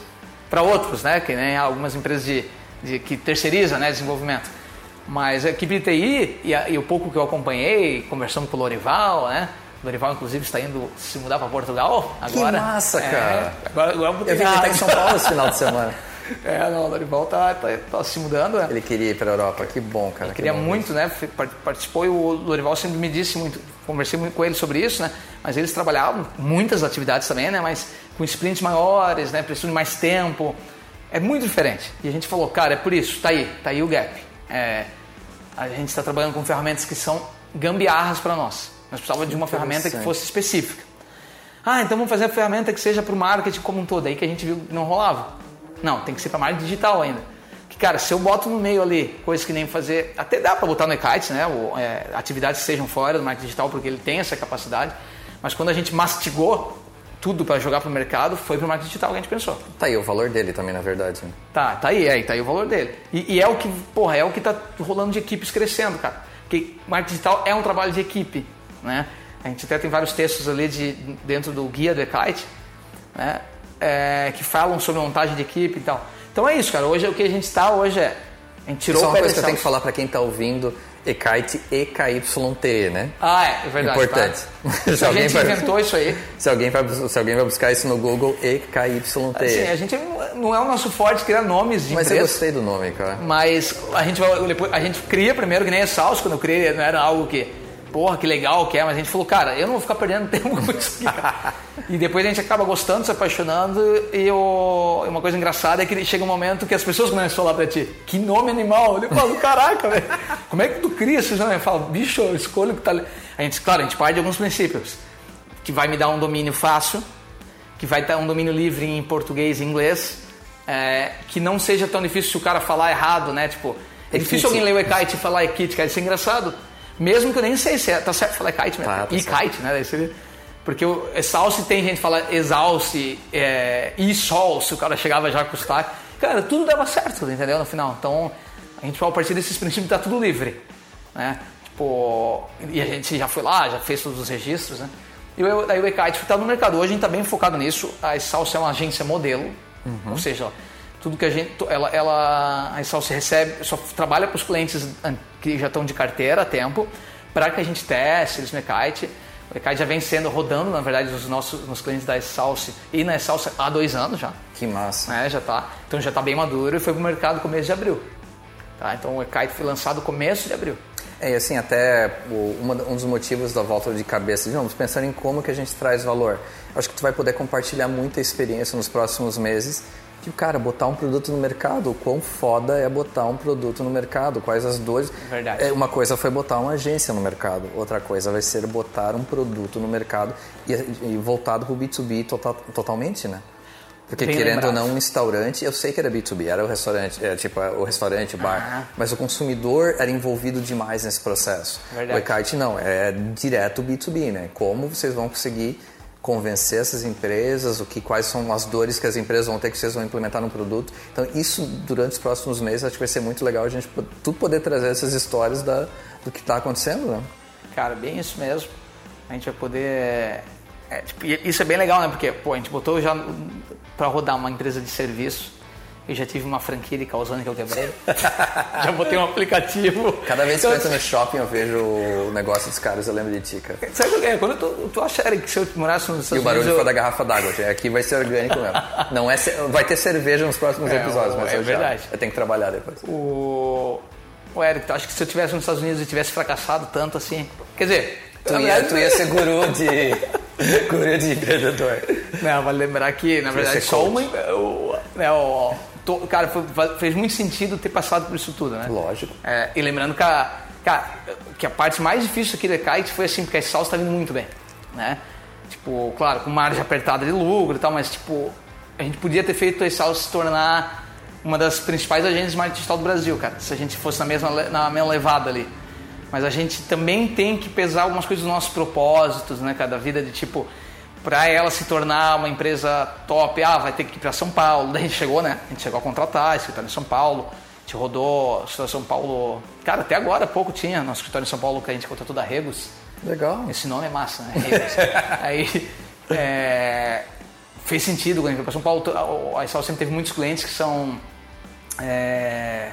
para outros, né? Que nem algumas empresas de, de que terceirizam, né, desenvolvimento. Mas a equipe de TI e, a- e o pouco que eu acompanhei, conversando com o Lorival, né? O Lorival inclusive está indo se mudar para Portugal agora. massa, É, cara. agora, agora Eu vi que ele tá em São Paulo esse final de semana. É, não, o Lorival tá, tá, tá se mudando, né? Ele queria ir pra Europa. Que bom, cara. que queria muito, né? f- par- Participou e o Lorival sempre me disse muito, conversei muito com ele sobre isso, né? Mas eles trabalhavam muitas atividades também, né? Mas com sprints maiores, né? Precisam de mais tempo. É muito diferente. E a gente falou, cara, é por isso, tá aí, tá aí o gap. É, a gente está trabalhando com ferramentas que são gambiarras para nós. Nós precisávamos de uma ferramenta que fosse específica. Ah, então vamos fazer a ferramenta que seja para o marketing como um todo. Aí que a gente viu que não rolava. Não, tem que ser para marketing digital ainda. Que, cara, se eu boto no meio ali coisas que nem fazer. Até dá para botar no e-kite, né? Ou, é, atividades que sejam fora do marketing digital, porque ele tem essa capacidade. Mas quando a gente mastigou tudo para jogar para o mercado, foi para o marketing digital que a gente pensou. Tá aí o valor dele também, na verdade. né? Tá, tá aí, é, tá aí o valor dele. E, e é o que, porra, é o que tá rolando de equipes crescendo, cara. Porque marketing digital é um trabalho de equipe, né? A gente até tem vários textos ali de, dentro do guia do e-kite né? É, que falam sobre montagem de equipe e tal. Então é isso, cara. Hoje é o que a gente está hoje é. A gente tirou Só o uma coisa que eu tenho que falar para quem está ouvindo, Ekite EKYT, né? Ah, é, é verdade. Importante. Tá? Se a gente vai, inventou isso aí. Se alguém, vai, se alguém vai buscar isso no Google, EKYT. Assim, a gente não é o nosso forte criar nomes de Mas empresa. eu gostei do nome, cara. Mas a gente, vai, a gente cria primeiro, que nem a Salsa, quando eu criei, não era algo que, porra, que legal que é, mas a gente falou, cara, eu não vou ficar perdendo tempo com isso e depois a gente acaba gostando, se apaixonando, e o- uma coisa engraçada é que chega um momento que as pessoas começam a falar pra ti, que nome animal? Eu falo, caraca, velho, como é que tu cria esses nomes? Eu falo, bicho, eu escolho o que tá... ali." A gente, claro, a gente parte de alguns princípios, que vai me dar um domínio fácil, que vai dar um domínio livre em português e inglês, é, que não seja tão difícil se o cara falar errado, né? Tipo, é difícil alguém ler o e-kite e falar e-kite, cara, isso é engraçado. Mesmo que eu nem sei se é, tá certo falar e-kite mesmo. Tá, tá e-kite, né? Daí seria- porque o exalce tem gente que fala exalce, é, e-sol, se o cara chegava já com sotaque. Cara, tudo dava certo, entendeu? No final. Então, a gente a partir desses princípios tá tudo livre, né? Tipo, e a gente já foi lá, já fez todos os registros, né? E o, daí o e-kite está no mercado. Hoje a gente está bem focado nisso. A Exalce é uma agência modelo, ou seja, tudo que a gente, ela, ela a Exalce recebe, só trabalha para os clientes que já estão de carteira há tempo, para que a gente teste eles no e-kite. O e-kite já vem sendo rodando, na verdade, nos nossos nos clientes da Exalce e na Exalce há dois anos já Que massa. né, já tá, então já está bem maduro e foi para o mercado começo de abril. Tá? Então o e-kite foi lançado começo de abril. É, e assim, até o- uma- um dos motivos da volta de cabeça, digamos, pensando em como que a gente traz valor. Acho que tu vai poder compartilhar muita experiência nos próximos meses. De, cara, botar um produto no mercado, o quão foda é botar um produto no mercado, quais as dores. Verdade. É, uma coisa foi botar uma agência no mercado, outra coisa vai ser botar um produto no mercado e, e voltado para o B2B total- totalmente, né? Porque Bem querendo ou lembrado. não, um restaurante, eu sei que era B2B, era o restaurante, é, tipo, o restaurante, o bar, Ah. mas o consumidor era envolvido demais nesse processo. Verdade. O e-kite não, é direto B2B, né? Como vocês vão conseguir convencer essas empresas, o que quais são as dores que as empresas vão ter que vocês vão implementar no produto. Então, isso durante os próximos meses acho que vai ser muito legal a gente tu poder trazer essas histórias da, do que está acontecendo, né? Cara, bem isso mesmo. A gente vai poder. é, tipo, isso é bem legal, né? Porque pô, a gente botou já para rodar uma empresa de serviço. Eu já tive uma franquia de calzone que eu quebrei. já botei um aplicativo. Cada vez que eu Então, entro no shopping eu vejo o negócio dos caras, eu lembro de ti, cara. Sabe é? Quando tu, tu acha, Eric, que se eu morasse nos E o Estados barulho Unidos. foi eu- da garrafa d'água. Aqui vai ser orgânico mesmo. Não é, vai ter cerveja nos próximos É, episódios, mas é eu já- verdade. eu tenho que trabalhar depois. O, o Eric, tu acha que se eu tivesse nos Estados Unidos e tivesse fracassado tanto assim. Quer dizer, Tu ia, verdade, tu ia ser guru de, guru de empreendedor. Não, vale lembrar que, na verdade, só coach. uma. Né, o, to- cara, foi- fez muito sentido ter passado por isso tudo, né? Lógico. É, e lembrando que a, cara, que a parte mais difícil aqui do kite foi assim, porque a Salsa está vindo muito bem, né? Tipo, claro, com margem apertada de lucro e tal, mas tipo, a gente podia ter feito a Salsa se tornar uma das principais agências de marketing digital do Brasil, cara, se a gente fosse na mesma, na mesma levada ali. Mas a gente também tem que pesar algumas coisas dos nossos propósitos, né, cara, da vida de tipo, para ela se tornar uma empresa top, ah, vai ter que ir para São Paulo. Daí a gente chegou, né? A gente chegou a contratar escritório em São Paulo. A gente rodou o escritório em São Paulo. Cara, até agora pouco tinha nosso escritório em São Paulo que a gente contratou da Regos. Legal. Esse nome é massa, né? Regos. Aí é, fez sentido quando a gente foi para São Paulo. A Isal sempre teve muitos clientes que são. é,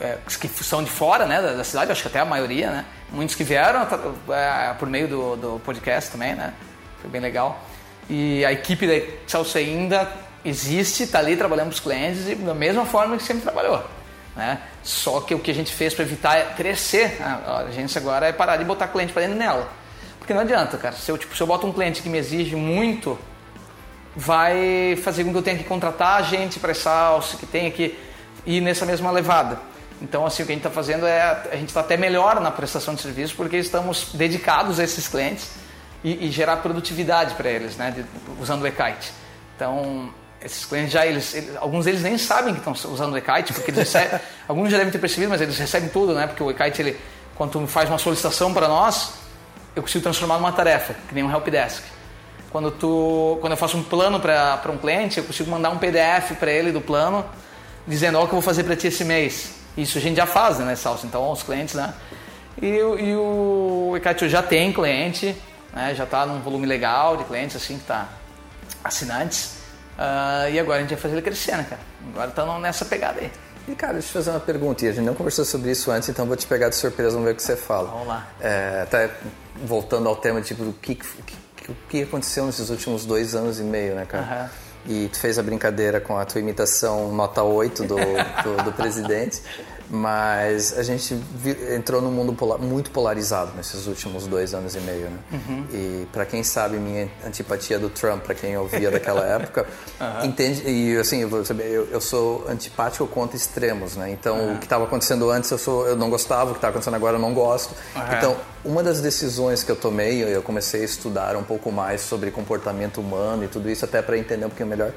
é, que são de fora né, da, da cidade, acho que até a maioria, né? Muitos que vieram é, por meio do, do podcast também, né? Foi bem legal. E a equipe da Salsa ainda existe, está ali trabalhando os clientes e da mesma forma que sempre trabalhou. Né? Só que o que a gente fez para evitar crescer a agência agora é parar de botar cliente para dentro dela. Porque não adianta, cara. Se eu, tipo, se eu boto um cliente que me exige muito, vai fazer com que eu tenha que contratar gente para salsa, que tenha que ir nessa mesma levada. Então, assim, o que a gente está fazendo é a gente está até melhor na prestação de serviço porque estamos dedicados a esses clientes e, e gerar produtividade para eles, né, de, usando o e-kite. Então, esses clientes já, eles, eles- alguns deles nem sabem que estão usando o e-kite, porque eles recebem, alguns já devem ter percebido, mas eles recebem tudo, né, porque o e-kite, ele, quando faz uma solicitação para nós, eu consigo transformar numa tarefa, que nem um helpdesk. Quando, tu, quando eu faço um plano para um cliente, eu consigo mandar um PDF para ele do plano, dizendo, ó, o que eu vou fazer para ti esse mês. Isso a gente já faz, né, Salsa? Então, os clientes, né? E, o- e o Ecatio já tem cliente, né, já está num volume legal de clientes, assim, que está assinantes. Uh, e agora a gente vai fazer ele crescer, né, cara? Agora tá nessa pegada aí. E, cara, deixa eu te fazer uma pergunta. E a gente não conversou sobre isso antes, então vou te pegar de surpresa, vamos ver o que você fala. Vamos lá. É, até voltando ao tema, tipo, do que, que, o que aconteceu nesses últimos dois anos e meio, né, cara? Uhum. E tu fez a brincadeira com a tua imitação nota 8 do, do, do presidente. Mas a gente entrou num mundo polar, muito polarizado nesses últimos dois anos e meio, né? Uhum. E para quem sabe minha antipatia do Trump, para quem ouvia daquela época, uhum. entende. E assim, eu, eu, eu, sou antipático contra extremos, né? Então uhum. o que estava acontecendo antes eu sou, eu não gostava, o que está acontecendo agora eu não gosto. Então uma das decisões que eu tomei, eu comecei a estudar um pouco mais sobre comportamento humano e tudo isso até para entender um pouquinho melhor.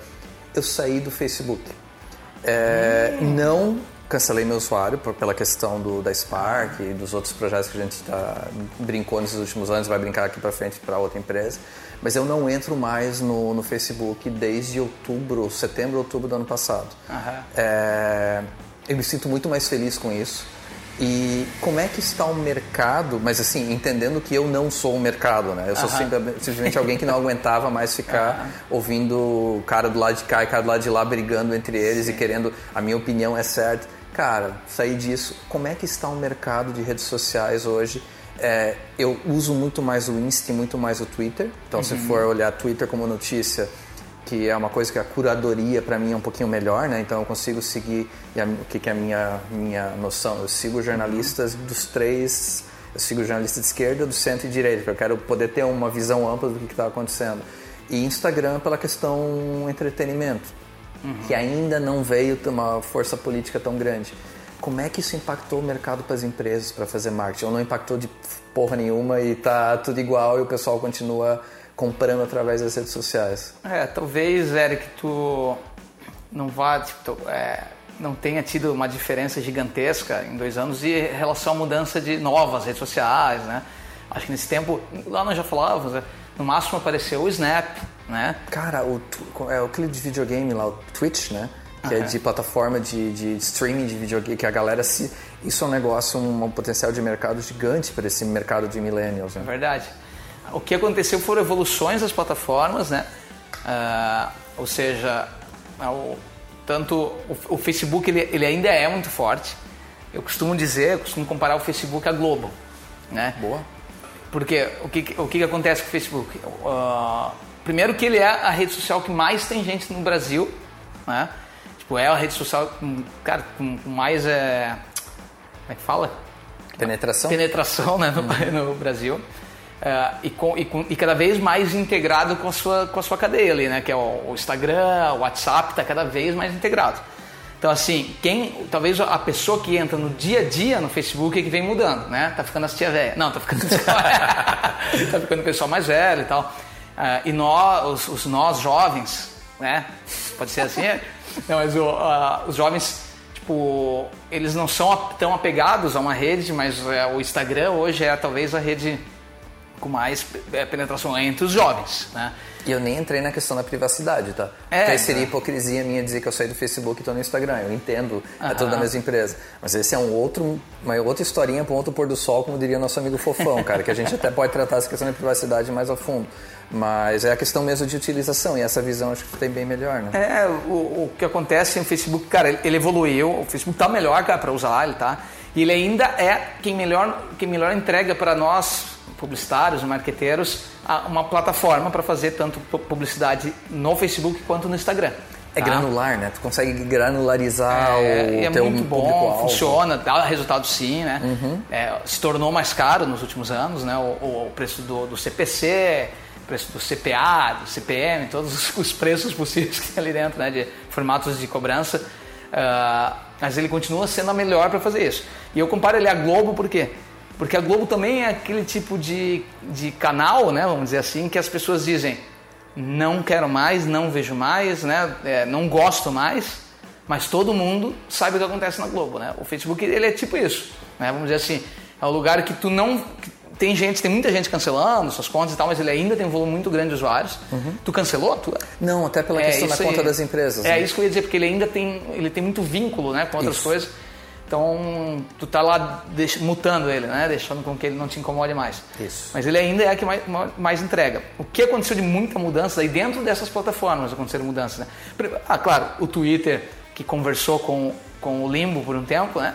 Eu saí do Facebook. É, hum. Não cancelei meu usuário por, pela questão do, da Spark e dos outros projetos que a gente tá, brincou nesses últimos anos, vai brincar aqui para frente para outra empresa. Mas eu não entro mais no, no Facebook desde outubro, setembro, outubro do ano passado. Uhum. É, eu me sinto muito mais feliz com isso. E como é que está o mercado, mas assim, entendendo que eu não sou o mercado, né? Eu sou uhum. simplesmente alguém que não aguentava mais ficar uhum. ouvindo o cara do lado de cá e o cara do lado de lá brigando entre eles Sim. e querendo, a minha opinião é certa cara, sair disso, como é que está o mercado de redes sociais hoje? É, eu uso muito mais o Insta e muito mais o Twitter. Então, uhum. se for olhar Twitter como notícia, que é uma coisa que a curadoria para mim é um pouquinho melhor, né? Então, eu consigo seguir o que, que é a minha, minha noção. Eu sigo jornalistas dos três. Eu sigo jornalista de esquerda, do centro e direita, porque eu quero poder ter uma visão ampla do que está acontecendo. E Instagram pela questão entretenimento uhum. que ainda não veio ter uma força política tão grande. Como é que isso impactou o mercado para as empresas para fazer marketing? Ou não impactou de porra nenhuma e tá tudo igual e o pessoal continua comprando através das redes sociais? É, talvez, Eric, tu não vá, tipo, é, não tenha tido uma diferença gigantesca em dois anos em relação à mudança de novas redes sociais, né? Acho que nesse tempo, lá nós já falávamos, né? no máximo apareceu o Snap, né? Cara, o, é aquele de videogame lá, o Twitch, né? Que uhum. é de plataforma de, de streaming de videogame, que a galera se. Isso é um negócio, um, um potencial de mercado gigante para esse mercado de millennials. Né? É verdade. O que aconteceu foram evoluções das plataformas, né? Uh, ou seja, é o, tanto o, o Facebook ele, ele, ainda é muito forte. Eu costumo dizer, eu costumo comparar o Facebook à Globo, né? Boa. Porque o que, o que acontece com o Facebook? Uh, primeiro que ele é a rede social que mais tem gente no Brasil, né? Tipo, é a rede social, cara, com mais... É, como é que fala? Penetração. Penetração, né, no, uhum. no Brasil. Uh, e, com, e, com, e, cada vez mais integrado com a sua, com a sua cadeia ali, né? Que é o, o Instagram, o WhatsApp, está cada vez mais integrado. Então, assim, quem, talvez a pessoa que entra no dia a dia no Facebook é que vem mudando, né? Tá ficando as tia velha. Não, tá ficando, tá ficando o pessoal mais velho e tal. Uh, e nós, os, os, nós jovens, né? Pode ser assim? não, mas o, uh, os jovens, tipo, eles não são tão apegados a uma rede, mas uh, o Instagram hoje é talvez a rede com mais é, penetração entre os jovens, né? E eu nem entrei na questão da privacidade, tá? É, Porque seria né? hipocrisia minha dizer que eu saí do Facebook e estou no Instagram. Eu entendo, é tudo da mesma empresa. Mas esse é um outro, uma outra historinha para um outro pôr do sol, como diria nosso amigo Fofão, cara, que a gente até pode tratar essa questão da privacidade mais a fundo. Mas é a questão mesmo de utilização e essa visão acho que tem bem melhor, né? É, o, o que acontece no Facebook, cara, ele evoluiu, o Facebook tá melhor, cara, para usar ele, tá? E ele ainda é quem melhor, quem melhor entrega para nós publicitários, marqueteiros, uma plataforma para fazer tanto publicidade no Facebook quanto no Instagram. É tá? granular, né? Tu consegue granularizar é, o é teu muito bom, funciona, dá resultado sim, né? Uhum. É, se tornou mais caro nos últimos anos, né? O, o preço do, do, CPC, preço do CPA, do CPM, todos os, os, preços possíveis que tem ali dentro, né? De formatos de cobrança. Uh, mas ele continua sendo a melhor para fazer isso. E eu comparo ele a Globo por quê? Porque a Globo também é aquele tipo de, de canal, né, vamos dizer assim, que as pessoas dizem não quero mais, não vejo mais, né, é, não gosto mais, mas todo mundo sabe o que acontece na Globo. Né? O Facebook ele é tipo isso, né, vamos dizer assim, é o lugar que tu não... Tem gente, tem muita gente cancelando suas contas e tal, mas ele ainda tem um volume muito grande de usuários. Uhum. Tu cancelou a tua? Não, até pela é, questão da conta das empresas. É né? isso que eu ia dizer, porque ele ainda tem, ele tem muito vínculo né, com outras isso. coisas. Então, tu tá lá mutando ele, né? Deixando com que ele não te incomode mais. Isso. Mas ele ainda é a que mais, mais entrega. O que aconteceu de muita mudança aí dentro dessas plataformas aconteceram mudanças, né? Ah, claro, o Twitter que conversou com, com o Limbo por um tempo, né?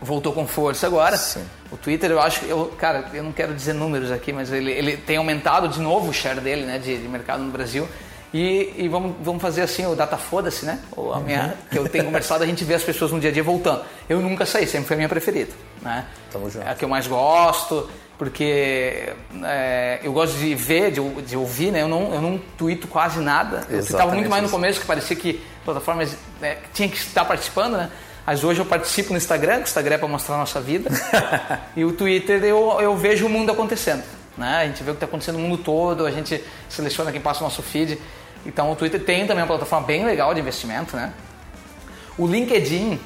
Voltou com força agora. Sim. O Twitter, eu acho, eu, cara, eu não quero dizer números aqui, mas ele, ele tem aumentado de novo o share dele, né, de, de mercado no Brasil. E, e vamos, vamos fazer assim, o data foda-se, né? Ou a minha, que eu tenho conversado, a gente vê as pessoas no dia a dia voltando. Eu nunca saí, sempre foi a minha preferida, né? Tamo junto. É a que eu mais gosto, porque é, eu gosto de ver, de, de ouvir, né? Eu não, eu não tweeto quase nada. Eu Exatamente muito mais no começo, que parecia que plataformas né, tinha que estar participando, né? Mas hoje eu participo no Instagram, que o Instagram é para mostrar a nossa vida. e o Twitter eu, eu vejo o mundo acontecendo. Né? A gente vê o que está acontecendo no mundo todo, a gente seleciona quem passa o nosso feed. Então o Twitter tem também uma plataforma bem legal de investimento, né? O LinkedIn,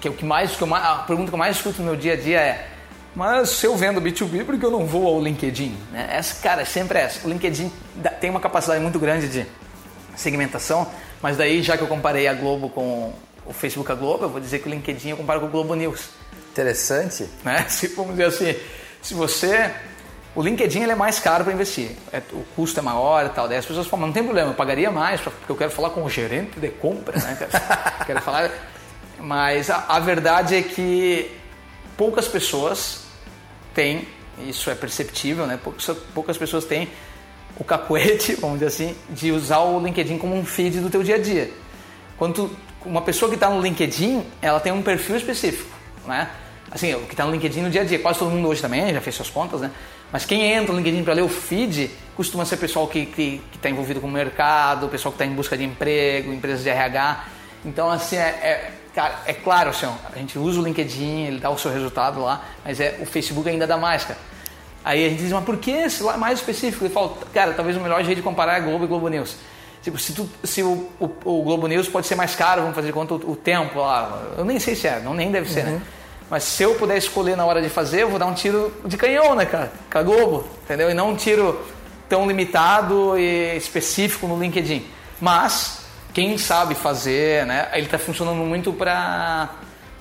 que é o que mais, que eu a pergunta que eu mais escuto no meu dia a dia é mas se eu vendo B2B, por que eu não vou ao LinkedIn? Né? Essa, cara, é sempre essa. O LinkedIn tem uma capacidade muito grande de segmentação, mas daí, já que eu comparei a Globo com o Facebook a Globo, eu vou dizer que o LinkedIn eu comparo com o Globo News. Interessante. Né? Se, vamos dizer assim, se você... O LinkedIn ele é mais caro para investir, É, o custo é maior e tal. Daí as pessoas falam, não tem problema, eu pagaria mais porque eu quero falar com o gerente de compra, né? Quero, quero falar... Mas a, a verdade é que poucas pessoas têm, isso é perceptível, né? Poucas, poucas pessoas têm o cacuete, vamos dizer assim, de usar o LinkedIn como um feed do teu dia a dia. Quando tu- uma pessoa que está no LinkedIn, ela tem um perfil específico, né? Assim, o que está no LinkedIn no dia a dia, quase todo mundo hoje também já fez suas contas, né? Mas quem entra no LinkedIn para ler o feed costuma ser pessoal que está que, que tá envolvido com o mercado, pessoal que está em busca de emprego, empresas de RH. Então, assim, é, é- cara, é claro, assim, a gente usa o LinkedIn, ele dá o seu resultado lá, mas é, o Facebook ainda dá mais, cara. Aí a gente diz, mas por que esse lá mais específico? Ele fala, cara, talvez o melhor jeito de comparar é Globo e Globo News. Tipo, se, tu, se o, o, o Globo News pode ser mais caro, vamos fazer conta o, o tempo lá. Eu nem sei se é, não, nem deve ser, né? Mas se eu puder escolher na hora de fazer, eu vou dar um tiro de canhão, né, cara? Com a Globo, entendeu? E não um tiro tão limitado e específico no LinkedIn. Mas, quem sabe fazer, né? Ele está funcionando muito para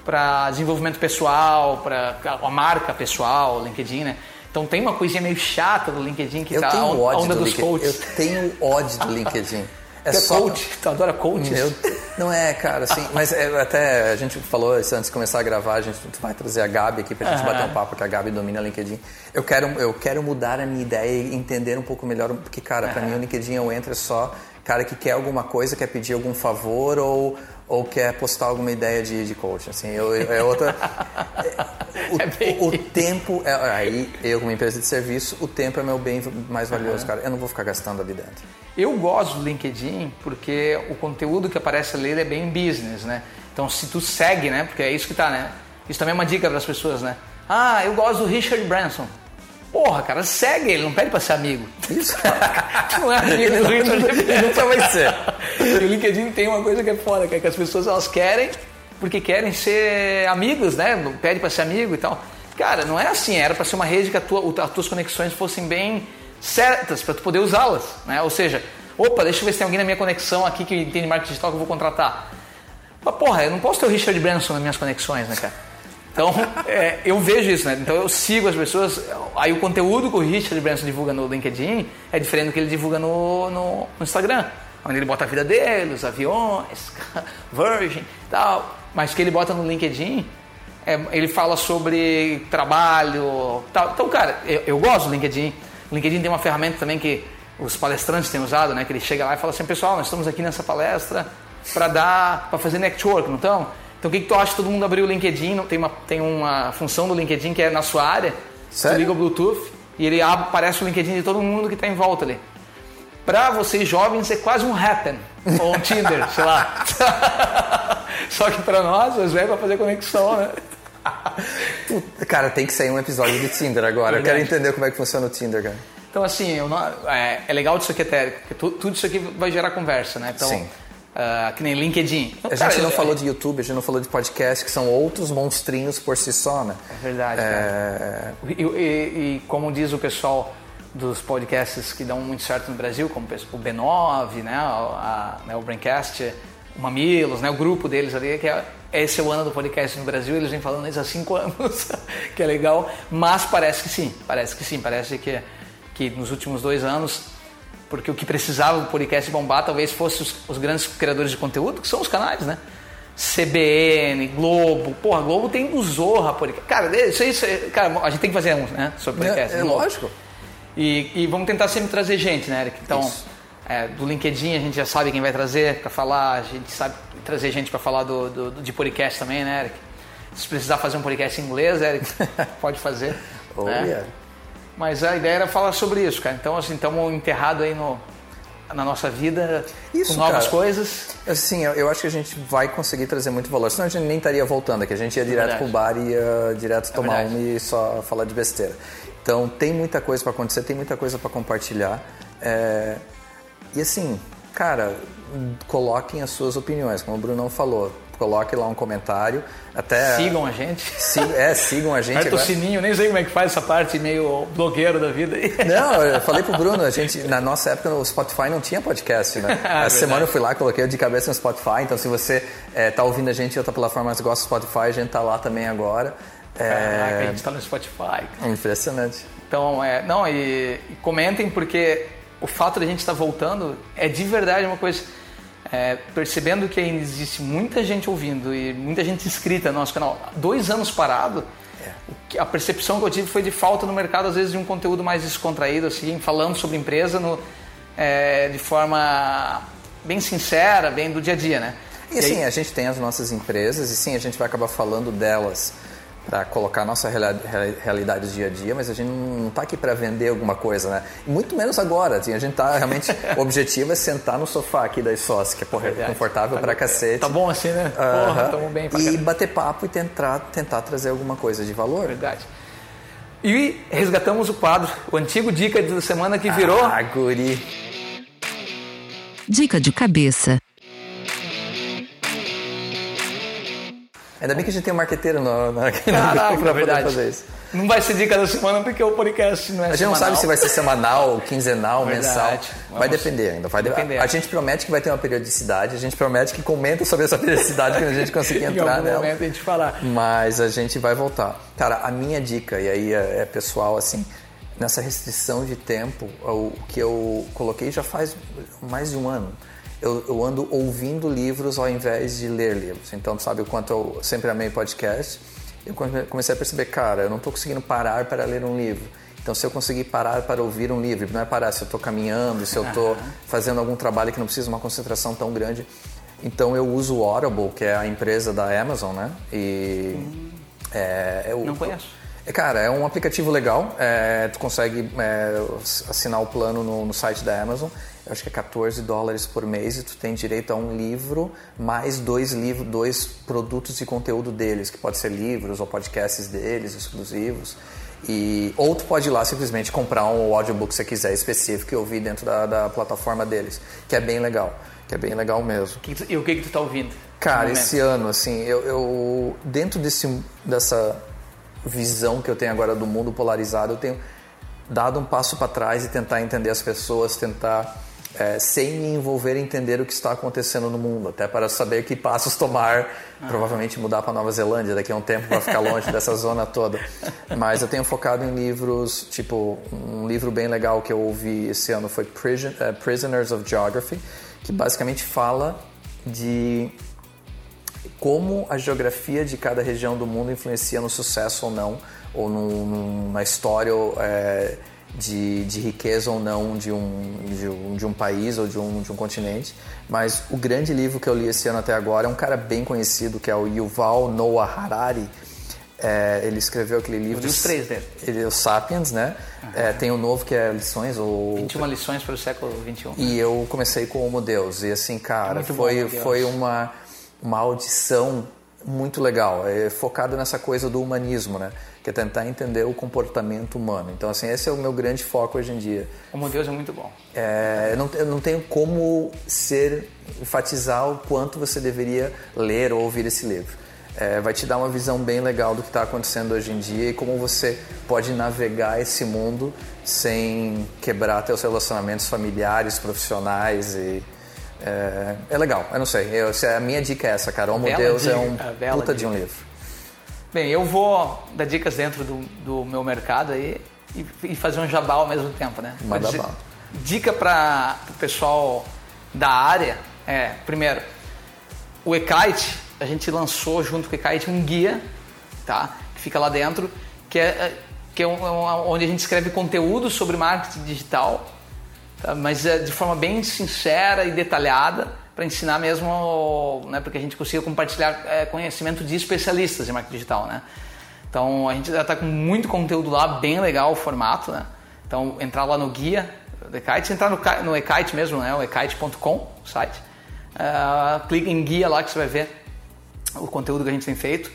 para desenvolvimento pessoal, para a marca pessoal, o LinkedIn, né? Então tem uma coisinha meio chata do LinkedIn que Eu tá a tenho a ódio onda do dos LinkedIn. coaches. Eu tenho ódio do LinkedIn. É é só coach, tu adora coaches? Meu, não é, cara, assim, mas é, até a gente falou isso antes de começar a gravar, a gente vai trazer a Gabi aqui pra gente Aham. bater um papo, que a Gabi domina o LinkedIn. Eu quero, eu quero mudar a minha ideia e entender um pouco melhor, porque, cara, pra mim o LinkedIn eu entro é só cara que quer alguma coisa, quer pedir algum favor ou, ou quer postar alguma ideia de, de coaching, assim, eu, eu- é outra... O, É bem o- o tempo, é, aí eu como empresa de serviço, o tempo é meu bem mais valioso, cara. Eu não vou ficar gastando ali dentro. Eu gosto do LinkedIn porque o conteúdo que aparece ali é bem business, né? Então se tu segue, né? Porque é isso que tá, né? Isso também é uma dica para as pessoas, né? Ah, eu gosto do Richard Branson. Porra, cara, segue ele, não pede pra ser amigo. Isso. Tu não é amigo do nunca vai ser. E o LinkedIn tem uma coisa que é foda, que é que as pessoas elas querem porque querem ser amigos, né? Pede pra ser amigo e tal. Cara, não é assim, era pra ser uma rede que a tua, as tuas conexões fossem bem certas para tu poder usá-las, né? Ou seja, opa, deixa eu ver se tem alguém na minha conexão aqui que entende marketing digital que eu vou contratar. Mas porra, eu não posso ter o Richard Branson nas minhas conexões, né, cara? Então, é, eu vejo isso, né? Então eu sigo as pessoas. Aí o conteúdo que o Richard Branson divulga no LinkedIn é diferente do que ele divulga no, no, no Instagram. Onde ele bota a vida dele, os aviões, Virgin tal. Mas que ele bota no LinkedIn, é, ele fala sobre trabalho tal. Então, cara, eu, eu gosto do LinkedIn. O LinkedIn tem uma ferramenta também que os palestrantes têm usado, né? Que ele chega lá e fala assim, pessoal, nós estamos aqui nessa palestra para dar, para fazer network, não estão? Então, o que, que tu acha todo mundo abrir o LinkedIn? Tem uma, tem uma função do LinkedIn que é na sua área. Sério? Tu liga o Bluetooth e ele abre, aparece o LinkedIn de todo mundo que está em volta ali. Para vocês jovens é quase um Happen ou um Tinder, sei lá. Só que para nós, os velhos, para fazer conexão, né? Cara, tem que sair um episódio de Tinder agora. Eu quero Verdade. entender como é que funciona o Tinder, cara. Então, assim, não- é, é legal disso aqui até, porque tu- tudo isso aqui vai gerar conversa, né? Então, Sim. Ah, que nem LinkedIn. Então, A gente cara, não eu- falou de YouTube, a gente não falou de podcast, que são outros monstrinhos por si só, né? É verdade, É, E, e- e como diz o pessoal dos podcasts que dão muito certo no Brasil, como o B9, né, a- a- né, o Braincast, o Mamilos, né, o grupo deles ali, que é, esse é o ano do podcast no Brasil, eles vêm falando isso há cinco anos, que é legal, mas parece que sim, parece que sim, parece que, que nos últimos dois anos, porque o que precisava do podcast bombar talvez fosse os, os grandes criadores de conteúdo, que são os canais, né? CBN, Globo, porra, Globo tem do Zorra podcast. Cara, isso aí, cara, a gente tem que fazer um, né, sobre podcast. É, é lógico. E, e, vamos tentar sempre trazer gente, né, Eric? Então, é, do LinkedIn a gente já sabe quem vai trazer para falar, a gente sabe trazer gente para falar do, do, do, de podcast também, né, Eric? Se precisar fazer um podcast em inglês, Eric, pode fazer. oh, né? yeah. Mas a ideia era falar sobre isso, cara. Então, assim, estamos enterrados aí no, na nossa vida Isso, com novas cara. coisas. Assim, eu, acho que a gente vai conseguir trazer muito valor. Senão a gente nem estaria voltando aqui. A gente ia direto Verdade. pro bar e ia direto tomar verdade. um e só falar de besteira. Então tem muita coisa para acontecer, tem muita coisa para compartilhar. É, E assim, cara, coloquem as suas opiniões, como o Brunão falou. Coloque lá um comentário. Até Sigam a gente. Si- é, sigam a gente. Aperta o sininho, nem sei como é que faz essa parte meio blogueiro da vida. aí. Não, eu falei pro Bruno, a gente, na nossa época o Spotify não tinha podcast, né? Ah, Essa semana eu fui lá, coloquei de cabeça no Spotify, então se você é, tá ouvindo a gente em outra plataforma, mas gosta do Spotify, a gente tá lá também agora. Caraca, a É, gente tá no Spotify. impressionante. Então, é, não, e, e comentem porque o fato de a gente estar voltando é de verdade uma coisa. É, percebendo que ainda existe muita gente ouvindo e muita gente inscrita no nosso canal. Dois anos parado, que- a percepção que eu tive foi de falta no mercado, às vezes, de um conteúdo mais descontraído, assim, falando sobre empresa no, é, de forma bem sincera, bem do dia a dia, né? E sim, a gente tem as nossas empresas e sim, a gente vai acabar falando delas para colocar a nossa reali- reali- realidade do dia a dia, mas a gente não está aqui para vender alguma coisa, né? Muito menos agora. Assim, a gente tá realmente. o objetivo é sentar no sofá aqui da ISOS, que é porra, Verdade. confortável pra cacete. Tá bom assim, né? Porra, Aham. tamo bem pra E caramba. bater papo e tentar, tentar trazer alguma coisa de valor. Verdade. E resgatamos o quadro, o antigo dica da semana que virou. Ah, guri. Dica de cabeça. Ainda bem que a gente tem um marqueteiro no, no Caraca, grupo pra poder verdade. fazer isso. Não vai ser dica da semana porque o podcast não é A gente não semanal. sabe se vai ser semanal, quinzenal, Verdade. mensal. Vai Vamos- depender ainda. Vai depender. A gente promete que vai ter uma periodicidade, a gente promete que comenta sobre essa periodicidade quando a gente conseguir Em entrar algum nela. momento a gente falar. Mas a gente vai voltar. Cara, a minha dica, e aí é, é pessoal, assim, nessa restrição de tempo, o que eu coloquei já faz mais de um ano. Eu, eu ando ouvindo livros ao invés de ler livros. Então, sabe o quanto eu sempre amei podcast. Eu come- comecei a perceber, cara, eu não estou conseguindo parar para ler um livro. Então, se eu conseguir parar para ouvir um livro, não é parar se eu estou caminhando, se eu estou fazendo algum trabalho que não precisa de uma concentração tão grande. Então, eu uso o Audible, que é a empresa da Amazon, né? E é, é o- Não conheço. é, Cara, é um aplicativo legal. é, tu consegue é, assinar o plano no, no site da Amazon. Acho que é 14 dólares por mês e tu tem direito a um livro mais dois livros, dois produtos de conteúdo deles, que pode ser livros ou podcasts deles, exclusivos. E, ou tu pode ir lá simplesmente comprar um audiobook que você quiser específico e ouvir dentro da, da plataforma deles, que é bem legal, que é bem legal mesmo. Que que tu- E o que, que tu tá ouvindo? Cara, esse ano, assim, eu, eu- dentro desse, dessa visão que eu tenho agora do mundo polarizado, eu tenho dado um passo para trás e tentar entender as pessoas, tentar, é, sem me envolver, entender o que está acontecendo no mundo, até para saber que passos tomar, provavelmente mudar para Nova Zelândia daqui a um tempo para ficar longe dessa zona toda. Mas eu tenho focado em livros, tipo, um livro bem legal que eu ouvi esse ano foi Prison- eh, Prisoners of Geography, que basicamente fala de como a geografia de cada região do mundo influencia no sucesso ou não, ou no, no- na história é, de, de riqueza ou não de um, de um, de um país ou de um, de um continente. Mas o grande livro que eu li esse ano até agora é um cara bem conhecido, que é o Yuval Noah Harari. É, ele escreveu aquele livro... li os três dele. Ele, o Sapiens, né? É, tem o novo que é Lições, ou 21 lições para o século XXI. e eu comecei com Homo Deus. E assim, cara, Muito bom, foi, Deus. foi uma, uma audição muito legal. É focada nessa coisa do humanismo, né? Que é tentar entender o comportamento humano. Então, assim, esse é o meu grande foco hoje em dia. Como Deus é muito bom. É, eu, não, eu não tenho como ser, enfatizar o quanto você deveria ler ou ouvir esse livro. É, vai te dar uma visão bem legal do que está acontecendo hoje em dia e como você pode navegar esse mundo sem quebrar teus relacionamentos familiares, profissionais e É, é legal, eu não sei. Eu, a minha dica é essa, cara. Homo Deus é um puta de um livro. Bem, eu vou dar dicas dentro do, do meu mercado aí e, e fazer um jabá ao mesmo tempo, né? Manda bala. Dica para o pessoal da área é, primeiro, o eKite, a gente lançou junto com o eKite um guia, tá? Que fica lá dentro, que é, que é um- um- onde a gente escreve conteúdo sobre marketing digital, tá? mas é de forma bem sincera e detalhada para ensinar mesmo, né, para que a gente consiga compartilhar é, conhecimento de especialistas em marketing digital, né? Então a gente já está com muito conteúdo lá, bem legal o formato, né? Então entrar lá no guia do eKite, entrar no, no eKite mesmo, né? O ekite.com, o site. Ah, clica em guia lá que você vai ver o conteúdo que a gente tem feito.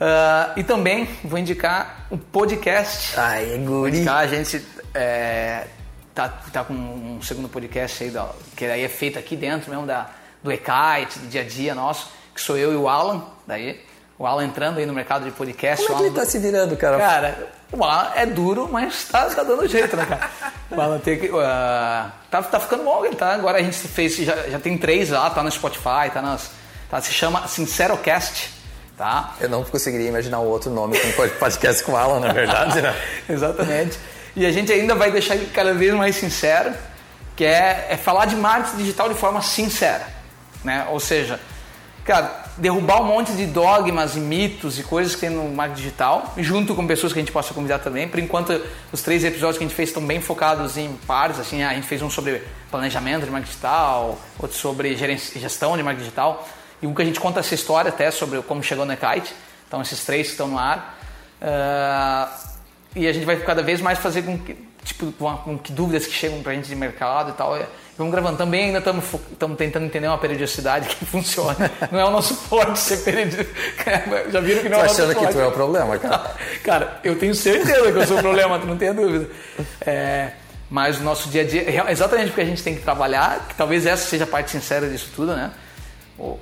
Ah, e também vou indicar um podcast Ai, guri. indicar, a gente é, tá, tá com um segundo podcast aí, da- que aí é feito aqui dentro mesmo da, do eKite, do dia a dia nosso, que sou eu e o Alan, daí. O Alan entrando aí no mercado de podcast. Como é que ele tá se virando, cara? Cara, o Alan é duro, mas tá, tá dando jeito, né, cara? O Alan tem que. ah, tá, tá ficando bom, ele tá. Agora a gente fez, já, já tem três lá, tá no Spotify, tá nas. Tá, se chama Sincerocast, tá? Eu não conseguiria imaginar outro nome com pod- podcast com Alan, na verdade, né? Exatamente. E a gente ainda vai deixar ele cada vez mais sincero, que é, é falar de marketing digital de forma sincera. Né? Ou seja, cara, derrubar um monte de dogmas e mitos e coisas que tem no marketing digital, junto com pessoas que a gente possa convidar também. Por enquanto, os três episódios que a gente fez estão bem focados em pares. Assim, a gente fez um sobre planejamento de marketing digital, outro sobre gestão de marketing digital, e um que a gente conta essa história até sobre como chegou no Kite. Então, esses três estão no ar. Ah, e a gente vai cada vez mais fazer com que, tipo, com, a- que dúvidas que chegam pra gente de mercado e tal. E vamos gravando. Também ainda estamos tentando entender uma periodicidade que funcione. Não é o nosso forte ser periódico. Já viram que não Tô é o nosso achando que tu é o problema, cara. Cara, eu tenho certeza que eu sou o problema, tu não tenha dúvida. É, mas o nosso dia a dia, exatamente porque a gente tem que trabalhar, que talvez essa seja a parte sincera disso tudo, né?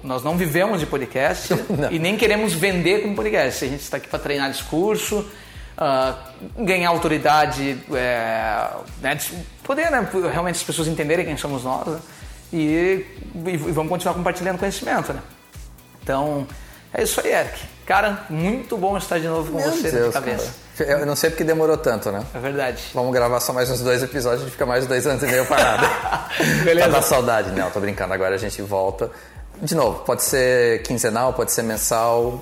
Nós não vivemos de podcast e nem queremos vender com podcast. A gente está aqui para treinar discurso, ah, ganhar autoridade, é, né, poder né, realmente as pessoas entenderem quem somos nós né? e, e vamos continuar compartilhando conhecimento. Né? Então, é isso aí, Eric. Cara, muito bom estar de novo com Meu você Deus, de cabeça. cara. Eu não sei porque demorou tanto, né? É verdade. Vamos gravar só mais uns dois episódios, a gente fica mais dois anos e meio parado. Beleza. Tá na saudade, não, tô brincando. Agora a gente volta. De novo, pode ser quinzenal, pode ser mensal.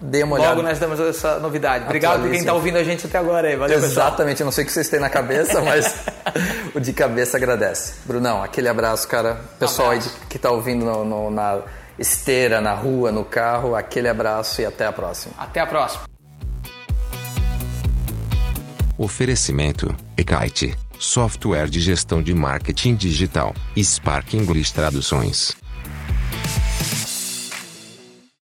Dê uma olhada. Logo nós damos essa novidade. Obrigado por quem está ouvindo a gente até agora aí. Valeu, pessoal. Exatamente, eu não sei o que vocês têm na cabeça, mas o de cabeça agradece. Brunão, aquele abraço, cara. Pessoal aí de- que tá ouvindo no- no- na esteira, na rua, no carro, aquele abraço e até a próxima. Até a próxima. Oferecimento: Ekite, software de gestão de marketing digital, Spark English Traduções.